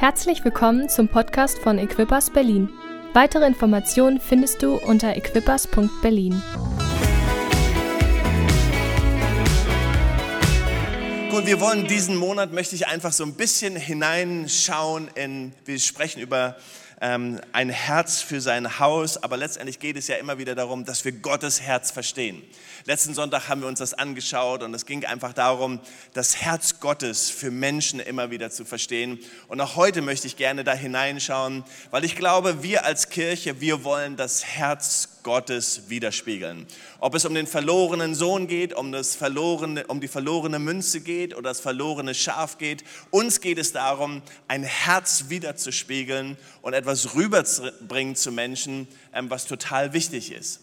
Herzlich willkommen zum Podcast von Equippers Berlin. Weitere Informationen findest du unter equippers.berlin. Gut, wir wollen diesen Monat, möchte ich einfach so ein bisschen hineinschauen in, wir sprechen über ähm, ein Herz für sein Haus, aber letztendlich geht es ja immer wieder darum, dass wir Gottes Herz verstehen. Letzten Sonntag haben wir uns das angeschaut und es ging einfach darum, das Herz Gottes für Menschen immer wieder zu verstehen. Und auch heute möchte ich gerne da hineinschauen, weil ich glaube, wir als Kirche, wir wollen das Herz Gottes widerspiegeln. Ob es um den verlorenen Sohn geht, um, das verlorene, um die verlorene Münze geht oder das verlorene Schaf geht, uns geht es darum, ein Herz wiederzuspiegeln und etwas rüberzubringen zu Menschen, ähm, was total wichtig ist.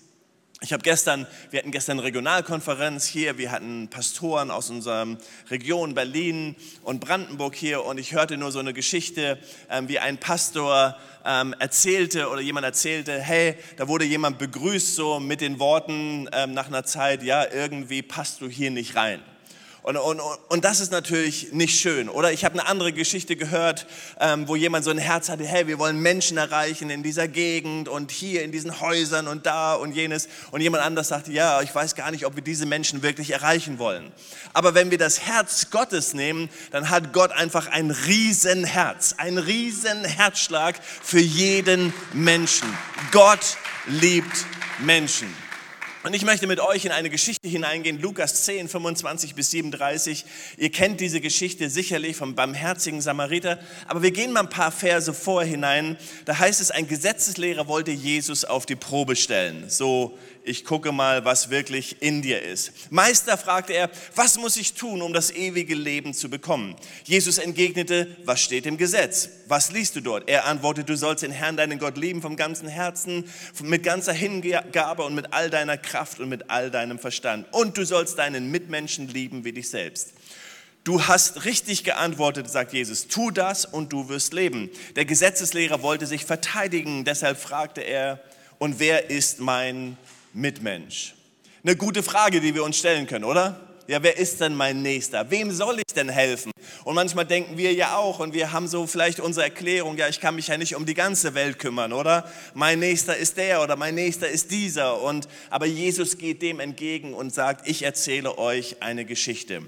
Ich habe gestern, wir hatten gestern eine Regionalkonferenz hier, wir hatten Pastoren aus unserer Region Berlin und Brandenburg hier und ich hörte nur so eine Geschichte, ähm, wie ein Pastor ähm, erzählte oder jemand erzählte, hey, da wurde jemand begrüßt so mit den Worten nach einer Zeit, ja, irgendwie passt du hier nicht rein. Und, und, und das ist natürlich nicht schön. Oder ich habe eine andere Geschichte gehört, ähm, wo jemand so ein Herz hatte, hey, wir wollen Menschen erreichen in dieser Gegend und hier in diesen Häusern und da und jenes. Und jemand anders sagte, ja, ich weiß gar nicht, ob wir diese Menschen wirklich erreichen wollen. Aber wenn wir das Herz Gottes nehmen, dann hat Gott einfach ein Riesenherz, ein Riesenherzschlag für jeden Menschen. Gott liebt Menschen. Und ich möchte mit euch in eine Geschichte hineingehen, Lukas 10, 25 bis 37. Ihr kennt diese Geschichte sicherlich vom barmherzigen Samariter, aber wir gehen mal ein paar Verse vor hinein. Da heißt es, ein Gesetzeslehrer wollte Jesus auf die Probe stellen. So ich gucke mal, was wirklich in dir ist. Meister, fragte er, was muss ich tun, um das ewige Leben zu bekommen? Jesus entgegnete, was steht im Gesetz? Was liest du dort? Er antwortete, du sollst den Herrn, deinen Gott lieben vom ganzen Herzen, mit ganzer Hingabe und mit all deiner Kraft und mit all deinem Verstand. Und du sollst deinen Mitmenschen lieben wie dich selbst. Du hast richtig geantwortet, sagt Jesus. Tu das und du wirst leben. Der Gesetzeslehrer wollte sich verteidigen, deshalb fragte er, und wer ist mein Mitmensch? Eine gute Frage, die wir uns stellen können, oder? Ja, wer ist denn mein Nächster? Wem soll ich denn helfen? Und manchmal denken wir ja auch und wir haben so vielleicht unsere Erklärung, ja, ich kann mich ja nicht um die ganze Welt kümmern, oder? Mein Nächster ist der oder mein Nächster ist dieser. Und, aber Jesus geht dem entgegen und sagt, ich erzähle euch eine Geschichte.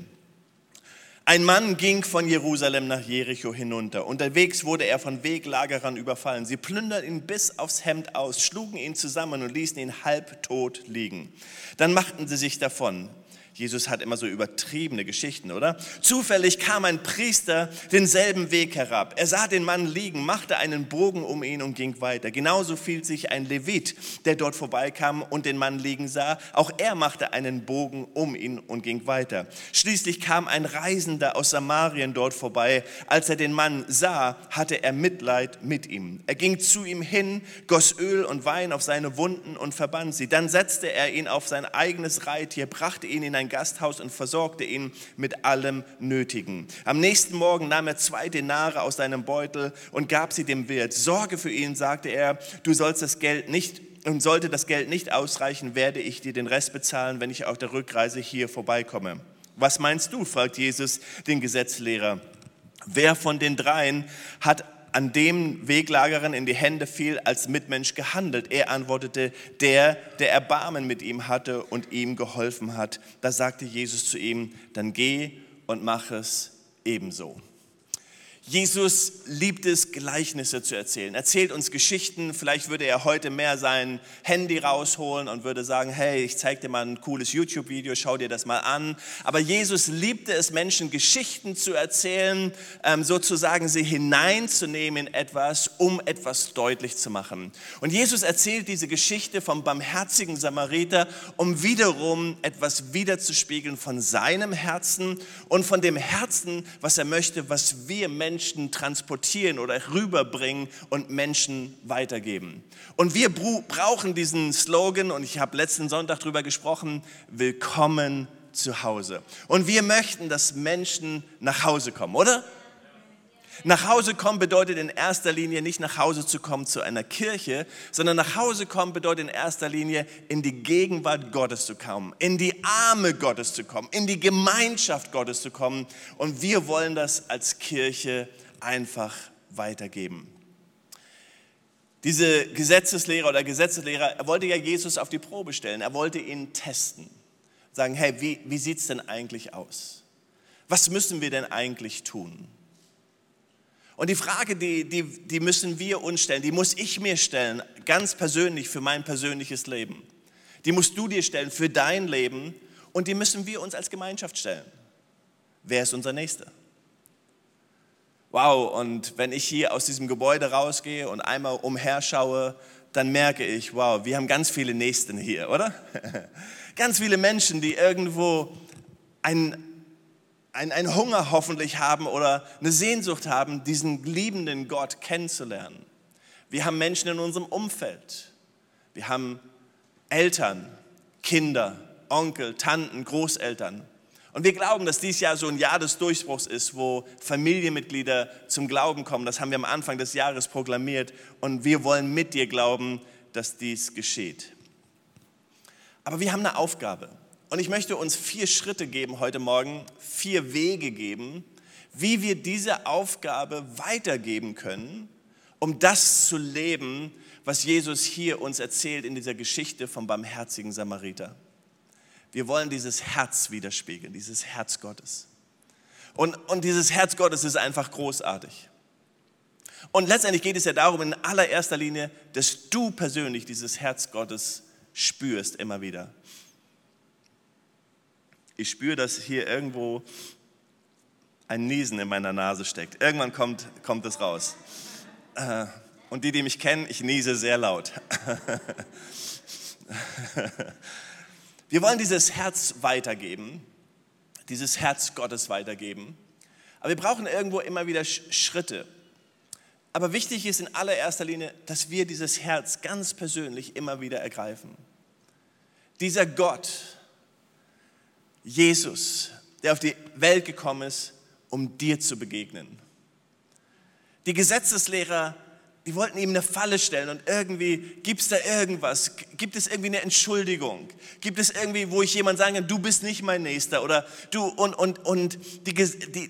Ein Mann ging von Jerusalem nach Jericho hinunter. Unterwegs wurde er von Weglagerern überfallen. Sie plünderten ihn bis aufs Hemd aus, schlugen ihn zusammen und ließen ihn halbtot liegen. Dann machten sie sich davon. Jesus hat immer so übertriebene Geschichten, oder? Zufällig kam ein Priester denselben Weg herab. Er sah den Mann liegen, machte einen Bogen um ihn und ging weiter. Genauso fiel sich ein Levit, der dort vorbeikam und den Mann liegen sah. Auch er machte einen Bogen um ihn und ging weiter. Schließlich kam ein Reisender aus Samarien dort vorbei. Als er den Mann sah, hatte er Mitleid mit ihm. Er ging zu ihm hin, goss Öl und Wein auf seine Wunden und verband sie. Dann setzte er ihn auf sein eigenes Reittier, brachte ihn in ein Gasthaus und versorgte ihn mit allem Nötigen. Am nächsten Morgen nahm er zwei Denare aus seinem Beutel und gab sie dem Wirt. Sorge für ihn, sagte er, du sollst das Geld nicht und sollte das Geld nicht ausreichen, werde ich dir den Rest bezahlen, wenn ich auf der Rückreise hier vorbeikomme. Was meinst du? fragt Jesus den Gesetzlehrer. Wer von den dreien hat an dem Weglagerin in die Hände fiel, als Mitmensch gehandelt. Er antwortete, der, der Erbarmen mit ihm hatte und ihm geholfen hat. Da sagte Jesus zu ihm, dann geh und mach es ebenso. Jesus liebt es, Gleichnisse zu erzählen. Erzählt uns Geschichten. Vielleicht würde er heute mehr sein Handy rausholen und würde sagen, hey, ich zeige dir mal ein cooles YouTube-Video, schau dir das mal an. Aber Jesus liebte es, Menschen Geschichten zu erzählen, ähm, sozusagen sie hineinzunehmen in etwas, um etwas deutlich zu machen. Und Jesus erzählt diese Geschichte vom barmherzigen Samariter, um wiederum etwas wiederzuspiegeln von seinem Herzen und von dem Herzen, was er möchte, was wir Menschen Menschen transportieren oder rüberbringen und Menschen weitergeben. Und wir brauchen diesen Slogan, und ich habe letzten Sonntag darüber gesprochen, willkommen zu Hause. Und wir möchten, dass Menschen nach Hause kommen, oder? Nach Hause kommen bedeutet in erster Linie nicht nach Hause zu kommen zu einer Kirche, sondern nach Hause kommen bedeutet in erster Linie in die Gegenwart Gottes zu kommen, in die Arme Gottes zu kommen, in die Gemeinschaft Gottes zu kommen. Und wir wollen das als Kirche einfach weitergeben. Diese Gesetzeslehrer oder Gesetzeslehrer, er wollte ja Jesus auf die Probe stellen, er wollte ihn testen. Sagen, hey, wie, wie sieht es denn eigentlich aus? Was müssen wir denn eigentlich tun? Und die Frage, die, die, die müssen wir uns stellen, die muss ich mir stellen, ganz persönlich für mein persönliches Leben. Die musst du dir stellen für dein Leben und die müssen wir uns als Gemeinschaft stellen. Wer ist unser Nächster? Wow, und wenn ich hier aus diesem Gebäude rausgehe und einmal umherschaue, dann merke ich, wow, wir haben ganz viele Nächsten hier, oder? ganz viele Menschen, die irgendwo ein, einen Hunger hoffentlich haben oder eine Sehnsucht haben, diesen liebenden Gott kennenzulernen. Wir haben Menschen in unserem Umfeld. Wir haben Eltern, Kinder, Onkel, Tanten, Großeltern. Und wir glauben, dass dieses Jahr so ein Jahr des Durchbruchs ist, wo Familienmitglieder zum Glauben kommen. Das haben wir am Anfang des Jahres proklamiert. Und wir wollen mit dir glauben, dass dies geschieht. Aber wir haben eine Aufgabe. Und ich möchte uns vier Schritte geben heute Morgen, vier Wege geben, wie wir diese Aufgabe weitergeben können, um das zu leben, was Jesus hier uns erzählt in dieser Geschichte vom barmherzigen Samariter. Wir wollen dieses Herz widerspiegeln, dieses Herz Gottes. Und, und dieses Herz Gottes ist einfach großartig. Und letztendlich geht es ja darum, in allererster Linie, dass du persönlich dieses Herz Gottes spürst immer wieder. Ich spüre, dass hier irgendwo ein Niesen in meiner Nase steckt. Irgendwann kommt, kommt es raus. Äh, und die, die mich kennen, ich niese sehr laut. Wir wollen dieses Herz weitergeben, dieses Herz Gottes weitergeben. Aber wir brauchen irgendwo immer wieder Schritte. Aber wichtig ist in allererster Linie, dass wir dieses Herz ganz persönlich immer wieder ergreifen. Dieser Gott, Jesus, der auf die Welt gekommen ist, um dir zu begegnen. Die Gesetzeslehrer, die wollten ihm eine Falle stellen und irgendwie gibt es da irgendwas, gibt es irgendwie eine Entschuldigung, gibt es irgendwie, wo ich jemand sagen kann, du bist nicht mein Nächster oder du und, und, und die, die,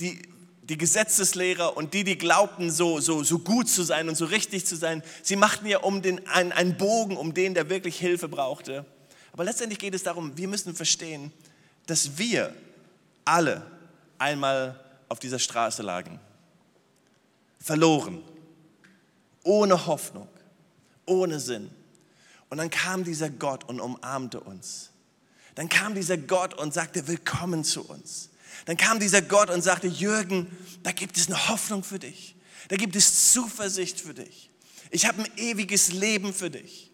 die, die Gesetzeslehrer und die, die glaubten, so, so, so gut zu sein und so richtig zu sein, sie machten ja um den, einen, einen Bogen um den, der wirklich Hilfe brauchte. Aber letztendlich geht es darum, wir müssen verstehen, dass wir alle einmal auf dieser Straße lagen. Verloren, ohne Hoffnung, ohne Sinn. Und dann kam dieser Gott und umarmte uns. Dann kam dieser Gott und sagte, willkommen zu uns. Dann kam dieser Gott und sagte, Jürgen, da gibt es eine Hoffnung für dich. Da gibt es Zuversicht für dich. Ich habe ein ewiges Leben für dich.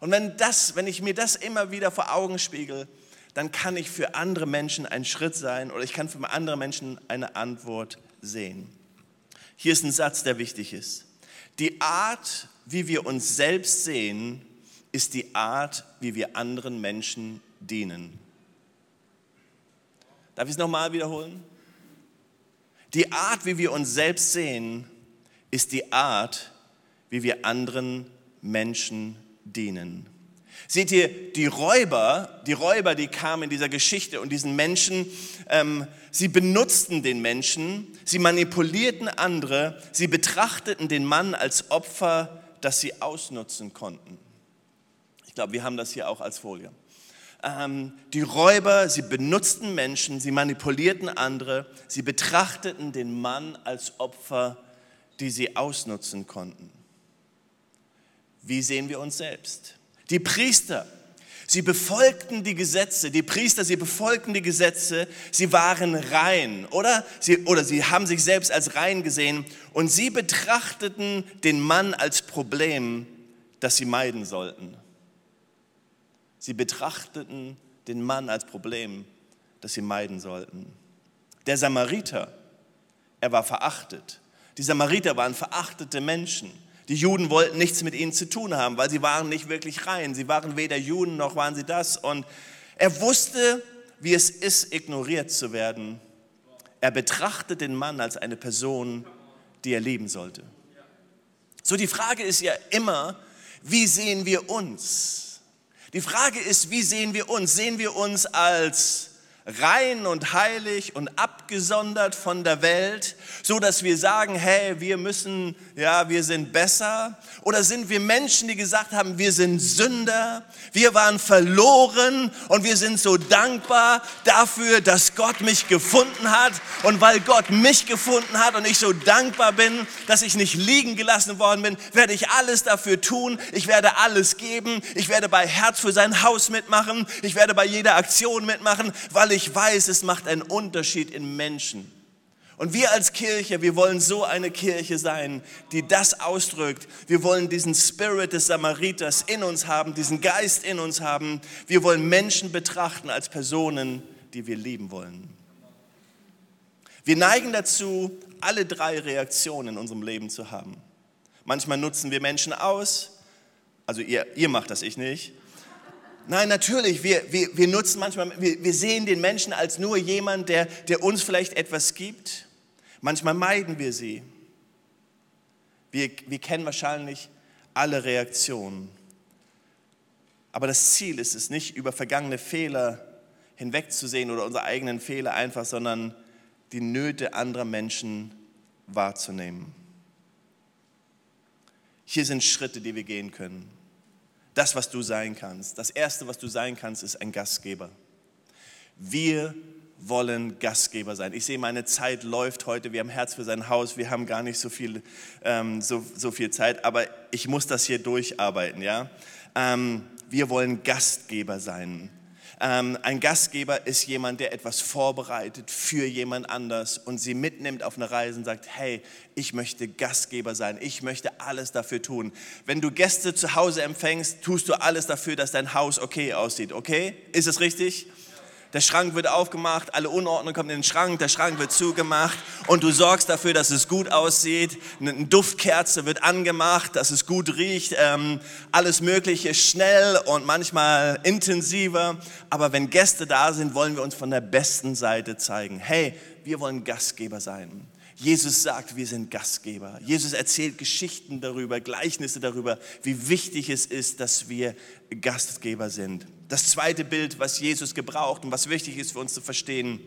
Und wenn, das, wenn ich mir das immer wieder vor Augen spiegel, dann kann ich für andere Menschen ein Schritt sein oder ich kann für andere Menschen eine Antwort sehen. Hier ist ein Satz, der wichtig ist. Die Art, wie wir uns selbst sehen, ist die Art, wie wir anderen Menschen dienen. Darf ich es nochmal wiederholen? Die Art, wie wir uns selbst sehen, ist die Art, wie wir anderen Menschen dienen. Seht ihr, die Räuber, die Räuber, die kamen in dieser Geschichte und diesen Menschen, ähm, sie benutzten den Menschen, sie manipulierten andere, sie betrachteten den Mann als Opfer, das sie ausnutzen konnten. Ich glaube, wir haben das hier auch als Folie. Ähm, die Räuber, sie benutzten Menschen, sie manipulierten andere, sie betrachteten den Mann als Opfer, die sie ausnutzen konnten. Wie sehen wir uns selbst? Die Priester, sie befolgten die Gesetze. Die Priester, sie befolgten die Gesetze. Sie waren rein, oder? Sie, oder sie haben sich selbst als rein gesehen und sie betrachteten den Mann als Problem, das sie meiden sollten. Sie betrachteten den Mann als Problem, das sie meiden sollten. Der Samariter, er war verachtet. Die Samariter waren verachtete Menschen. Die Juden wollten nichts mit ihnen zu tun haben, weil sie waren nicht wirklich rein. Sie waren weder Juden noch waren sie das. Und er wusste, wie es ist, ignoriert zu werden. Er betrachtet den Mann als eine Person, die er lieben sollte. So die Frage ist ja immer, wie sehen wir uns? Die Frage ist, wie sehen wir uns? Sehen wir uns als rein und heilig und abgeklärt? Abgesondert von der Welt, so dass wir sagen, hey, wir müssen, ja, wir sind besser? Oder sind wir Menschen, die gesagt haben, wir sind Sünder, wir waren verloren und wir sind so dankbar dafür, dass Gott mich gefunden hat? Und weil Gott mich gefunden hat und ich so dankbar bin, dass ich nicht liegen gelassen worden bin, werde ich alles dafür tun, ich werde alles geben, ich werde bei Herz für sein Haus mitmachen, ich werde bei jeder Aktion mitmachen, weil ich weiß, es macht einen Unterschied in Menschen. Und wir als Kirche, wir wollen so eine Kirche sein, die das ausdrückt. Wir wollen diesen Spirit des Samariters in uns haben, diesen Geist in uns haben. Wir wollen Menschen betrachten als Personen, die wir lieben wollen. Wir neigen dazu, alle drei Reaktionen in unserem Leben zu haben. Manchmal nutzen wir Menschen aus, also ihr, ihr macht das, ich nicht. Nein, natürlich, wir, wir, wir nutzen manchmal, wir, wir sehen den Menschen als nur jemand, der, der uns vielleicht etwas gibt. Manchmal meiden wir sie. Wir, wir kennen wahrscheinlich alle Reaktionen. Aber das Ziel ist es nicht, über vergangene Fehler hinwegzusehen oder unsere eigenen Fehler einfach, sondern die Nöte anderer Menschen wahrzunehmen. Hier sind Schritte, die wir gehen können das, was du sein kannst. Das Erste, was du sein kannst, ist ein Gastgeber. Wir wollen Gastgeber sein. Ich sehe, meine Zeit läuft heute. Wir haben Herz für sein Haus. Wir haben gar nicht so viel, ähm, so, so viel Zeit, aber ich muss das hier durcharbeiten. Ja? Ähm, wir wollen Gastgeber sein. Ähm, ein Gastgeber ist jemand, der etwas vorbereitet für jemand anders und sie mitnimmt auf eine Reise und sagt, hey, ich möchte Gastgeber sein, ich möchte alles dafür tun. Wenn du Gäste zu Hause empfängst, tust du alles dafür, dass dein Haus okay aussieht, okay? Ist es richtig? Der Schrank wird aufgemacht, alle Unordnung kommt in den Schrank, der Schrank wird zugemacht und du sorgst dafür, dass es gut aussieht. Eine Duftkerze wird angemacht, dass es gut riecht. Ähm, alles Mögliche schnell und manchmal intensiver. Aber wenn Gäste da sind, wollen wir uns von der besten Seite zeigen. Hey, wir wollen Gastgeber sein. Jesus sagt, wir sind Gastgeber. Jesus erzählt Geschichten darüber, Gleichnisse darüber, wie wichtig es ist, dass wir Gastgeber sind. Das zweite Bild, was Jesus gebraucht und was wichtig ist für uns zu verstehen,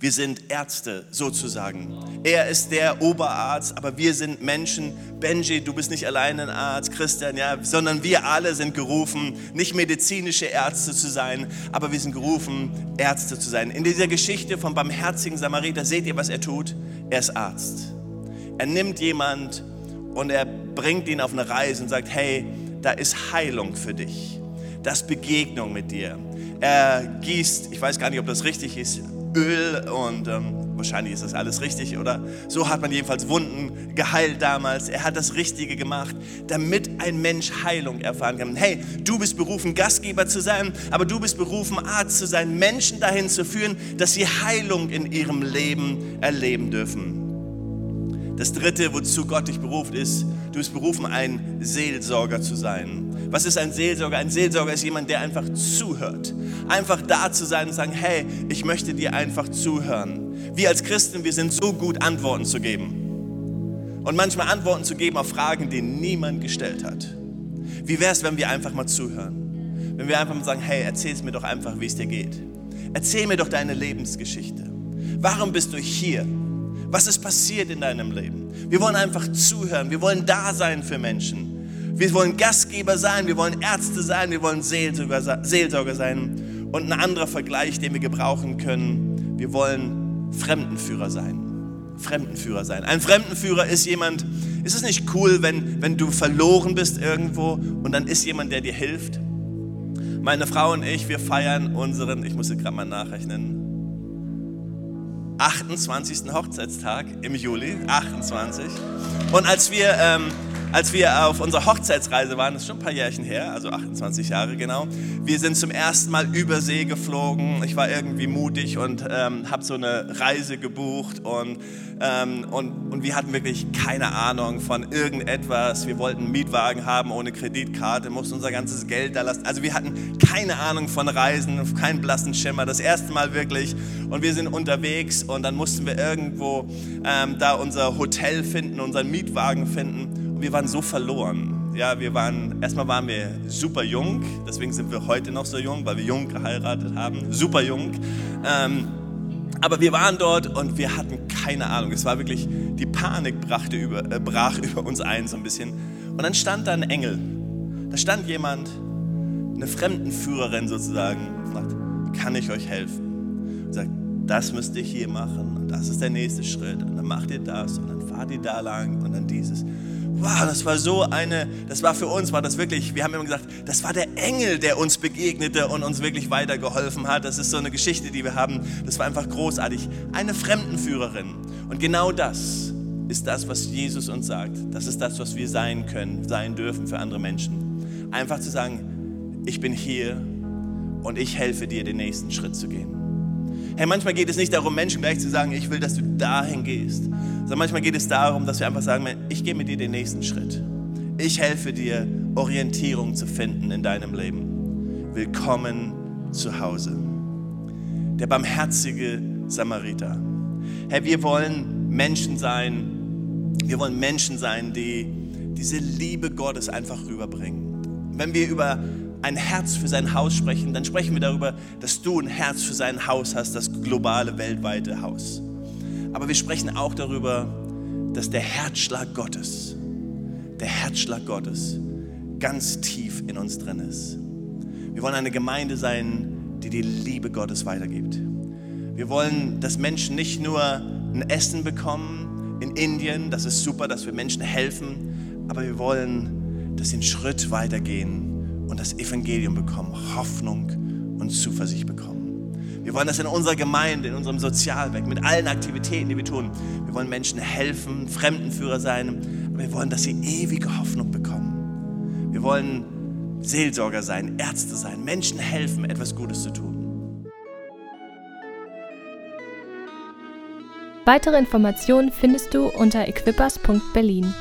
wir sind Ärzte sozusagen. Er ist der Oberarzt, aber wir sind Menschen. Benji, du bist nicht alleine ein Arzt, Christian, ja, sondern wir alle sind gerufen, nicht medizinische Ärzte zu sein, aber wir sind gerufen, Ärzte zu sein. In dieser Geschichte vom barmherzigen Samariter seht ihr, was er tut? Er ist Arzt. Er nimmt jemand und er bringt ihn auf eine Reise und sagt, hey, da ist Heilung für dich. Das Begegnung mit dir. Er gießt, ich weiß gar nicht, ob das richtig ist, Öl und ähm, wahrscheinlich ist das alles richtig, oder? So hat man jedenfalls Wunden geheilt damals. Er hat das Richtige gemacht, damit ein Mensch Heilung erfahren kann. Hey, du bist berufen, Gastgeber zu sein, aber du bist berufen, Arzt zu sein, Menschen dahin zu führen, dass sie Heilung in ihrem Leben erleben dürfen. Das dritte, wozu Gott dich beruft, ist, du bist berufen, ein Seelsorger zu sein. Was ist ein Seelsorger? Ein Seelsorger ist jemand, der einfach zuhört. Einfach da zu sein und sagen, hey, ich möchte dir einfach zuhören. Wir als Christen, wir sind so gut, Antworten zu geben. Und manchmal Antworten zu geben auf Fragen, die niemand gestellt hat. Wie wäre es, wenn wir einfach mal zuhören? Wenn wir einfach mal sagen, hey, erzähl es mir doch einfach, wie es dir geht. Erzähl mir doch deine Lebensgeschichte. Warum bist du hier? Was ist passiert in deinem Leben? Wir wollen einfach zuhören. Wir wollen da sein für Menschen. Wir wollen Gastgeber sein, wir wollen Ärzte sein, wir wollen Seelsorger sein. Und ein anderer Vergleich, den wir gebrauchen können, wir wollen Fremdenführer sein. Fremdenführer sein. Ein Fremdenführer ist jemand, ist es nicht cool, wenn, wenn du verloren bist irgendwo und dann ist jemand, der dir hilft? Meine Frau und ich, wir feiern unseren, ich muss jetzt gerade mal nachrechnen, 28. Hochzeitstag im Juli, 28. Und als wir ähm, als wir auf unserer Hochzeitsreise waren, das ist schon ein paar Jährchen her, also 28 Jahre genau, wir sind zum ersten Mal über See geflogen. Ich war irgendwie mutig und ähm, habe so eine Reise gebucht und, ähm, und, und wir hatten wirklich keine Ahnung von irgendetwas. Wir wollten einen Mietwagen haben ohne Kreditkarte, mussten unser ganzes Geld da lassen. Also wir hatten keine Ahnung von Reisen, keinen blassen Schimmer. Das erste Mal wirklich und wir sind unterwegs und dann mussten wir irgendwo ähm, da unser Hotel finden, unseren Mietwagen finden wir waren so verloren. Ja, wir waren, erstmal waren wir super jung, deswegen sind wir heute noch so jung, weil wir jung geheiratet haben, super jung. Ähm, Aber wir waren dort und wir hatten keine Ahnung. Es war wirklich, die Panik brachte über, äh, brach über uns ein so ein bisschen. Und dann stand da ein Engel. Da stand jemand, eine Fremdenführerin sozusagen, und sagt, kann ich euch helfen? Und sagt, das müsst ihr hier machen und das ist der nächste Schritt und dann macht ihr das und dann fahrt ihr da lang und dann dieses wow, das war so eine, das war für uns, war das wirklich, wir haben immer gesagt, das war der Engel, der uns begegnete und uns wirklich weitergeholfen hat. Das ist so eine Geschichte, die wir haben. Das war einfach großartig. Eine Fremdenführerin. Und genau das ist das, was Jesus uns sagt. Das ist das, was wir sein können, sein dürfen für andere Menschen. Einfach zu sagen, ich bin hier und ich helfe dir, den nächsten Schritt zu gehen. Hey, manchmal geht es nicht darum, Menschen gleich zu sagen, ich will, dass du dahin gehst, sondern manchmal geht es darum, dass wir einfach sagen, ich gehe mit dir den nächsten Schritt. Ich helfe dir, Orientierung zu finden in deinem Leben. Willkommen zu Hause. Der barmherzige Samariter. Hey, wir wollen Menschen sein, wir wollen Menschen sein, die diese Liebe Gottes einfach rüberbringen. Wenn wir über ein Herz für sein Haus sprechen, dann sprechen wir darüber, dass du ein Herz für sein Haus hast, das globale, weltweite Haus. Aber wir sprechen auch darüber, dass der Herzschlag Gottes, der Herzschlag Gottes ganz tief in uns drin ist. Wir wollen eine Gemeinde sein, die die Liebe Gottes weitergibt. Wir wollen, dass Menschen nicht nur ein Essen bekommen in Indien, das ist super, dass wir Menschen helfen, aber wir wollen, dass sie einen Schritt weitergehen und das Evangelium bekommen, Hoffnung und Zuversicht bekommen. Wir wollen das in unserer Gemeinde, in unserem Sozialwerk, mit allen Aktivitäten, die wir tun. Wir wollen Menschen helfen, Fremdenführer sein, aber wir wollen, dass sie ewige Hoffnung bekommen. Wir wollen Seelsorger sein, Ärzte sein, Menschen helfen, etwas Gutes zu tun. Weitere Informationen findest du unter equippers.berlin.